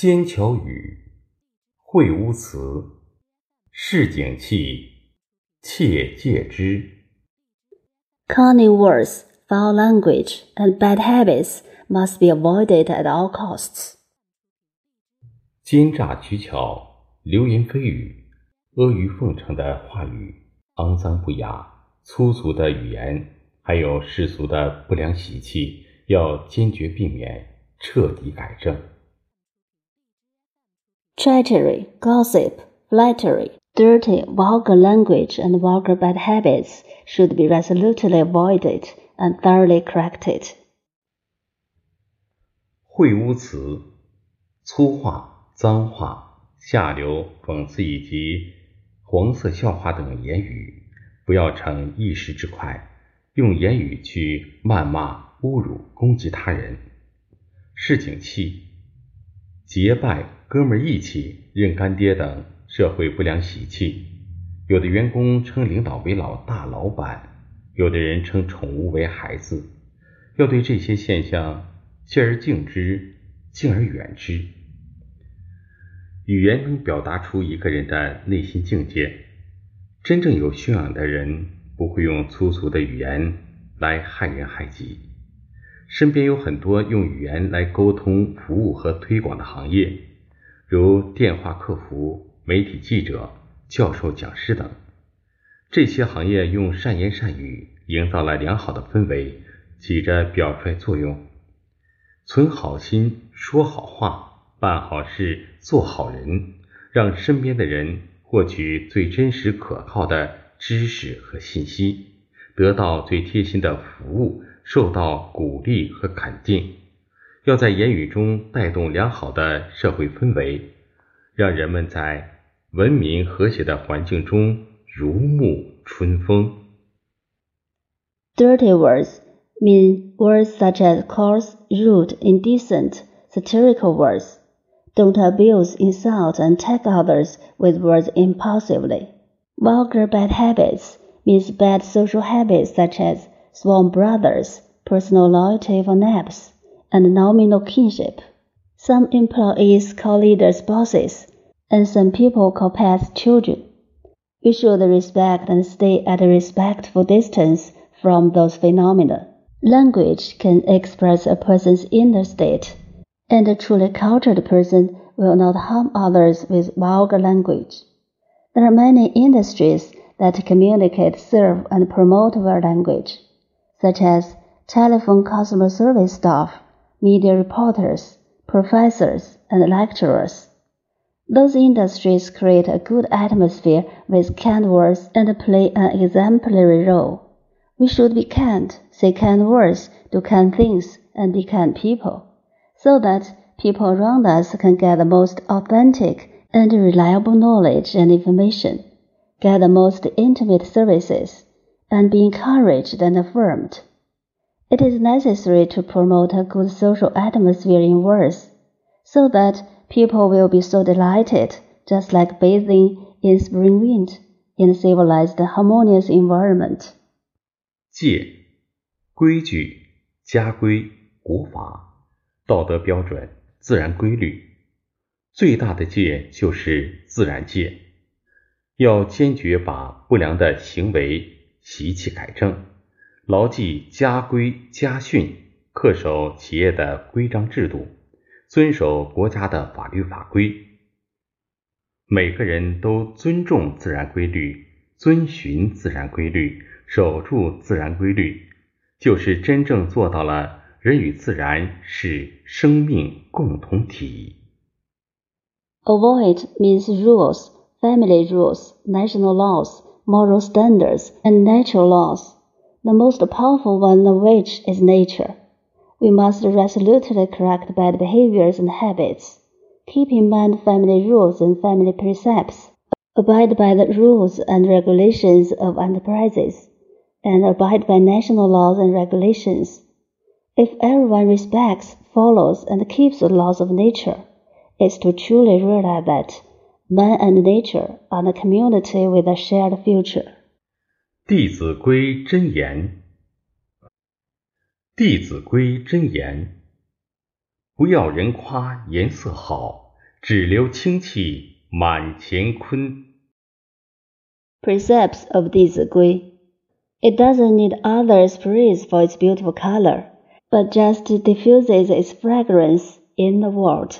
尖巧语，会乌词，市井气，切戒之。Cunning words, foul language, and bad habits must be avoided at all costs. 奸诈取巧、流言蜚语、阿谀奉承的话语、肮脏不雅、粗俗的语言，还有世俗的不良习气，要坚决避免，彻底改正。Treachery, gossip, flattery, dirty, vulgar language, and vulgar bad habits should be resolutely avoided and thoroughly corrected. 秽污词、粗话、脏话、下流、讽刺以及黄色笑话等言语，不要逞一时之快，用言语去谩骂、侮辱、攻击他人。市井气、结拜、哥们义气、认干爹等社会不良习气。有的员工称领导为老大、老板，有的人称宠物为孩子。要对这些现象敬而敬之，敬而远之。语言能表达出一个人的内心境界。真正有修养的人不会用粗俗的语言来害人害己。身边有很多用语言来沟通、服务和推广的行业，如电话客服、媒体记者、教授、讲师等。这些行业用善言善语营造了良好的氛围，起着表率作用。存好心，说好话，办好事，做好人，让身边的人。获取最真实可靠的知识和信息，得到最贴心的服务，受到鼓励和肯定。要在言语中带动良好的社会氛围，让人们在文明和谐的环境中如沐春风。Dirty words mean words such as coarse, rude, indecent, satirical words. Don't abuse, insult, and attack others with words impulsively. Vulgar bad habits means bad social habits such as sworn brothers, personal loyalty for naps, and nominal kinship. Some employees call leaders bosses, and some people call pets children. We should respect and stay at a respectful distance from those phenomena. Language can express a person's inner state and a truly cultured person will not harm others with vulgar language. There are many industries that communicate, serve, and promote their language, such as telephone customer service staff, media reporters, professors, and lecturers. Those industries create a good atmosphere with kind words and play an exemplary role. We should be kind, say kind words, do kind things, and be kind people so that people around us can get the most authentic and reliable knowledge and information, get the most intimate services, and be encouraged and affirmed. It is necessary to promote a good social atmosphere in words, so that people will be so delighted, just like bathing in spring wind in a civilized, harmonious environment. 戒，规矩、家规、国法。道德标准、自然规律，最大的戒就是自然戒。要坚决把不良的行为 习气改正，牢记家规家训，恪守企业的规章制度，遵守国家的法律法规。每个人都尊重自然规律，遵循自然规律，守住自然规律，就是真正做到了。人与自然是生命共同体。Avoid means rules, family rules, national laws, moral standards, and natural laws, the most powerful one of which is nature. We must resolutely correct bad behaviors and habits. Keep in mind family rules and family precepts. Abide by the rules and regulations of enterprises, and abide by national laws and regulations. If everyone respects, follows, and keeps the laws of nature, it's to truly realize that man and nature are a community with a shared future. 弟子规真言，弟子规真言，不要人夸颜色好， 只留清气满干坤。 Precepts of 弟子规 It doesn't need others' praise for its beautiful color, but just diffuses its fragrance in the world.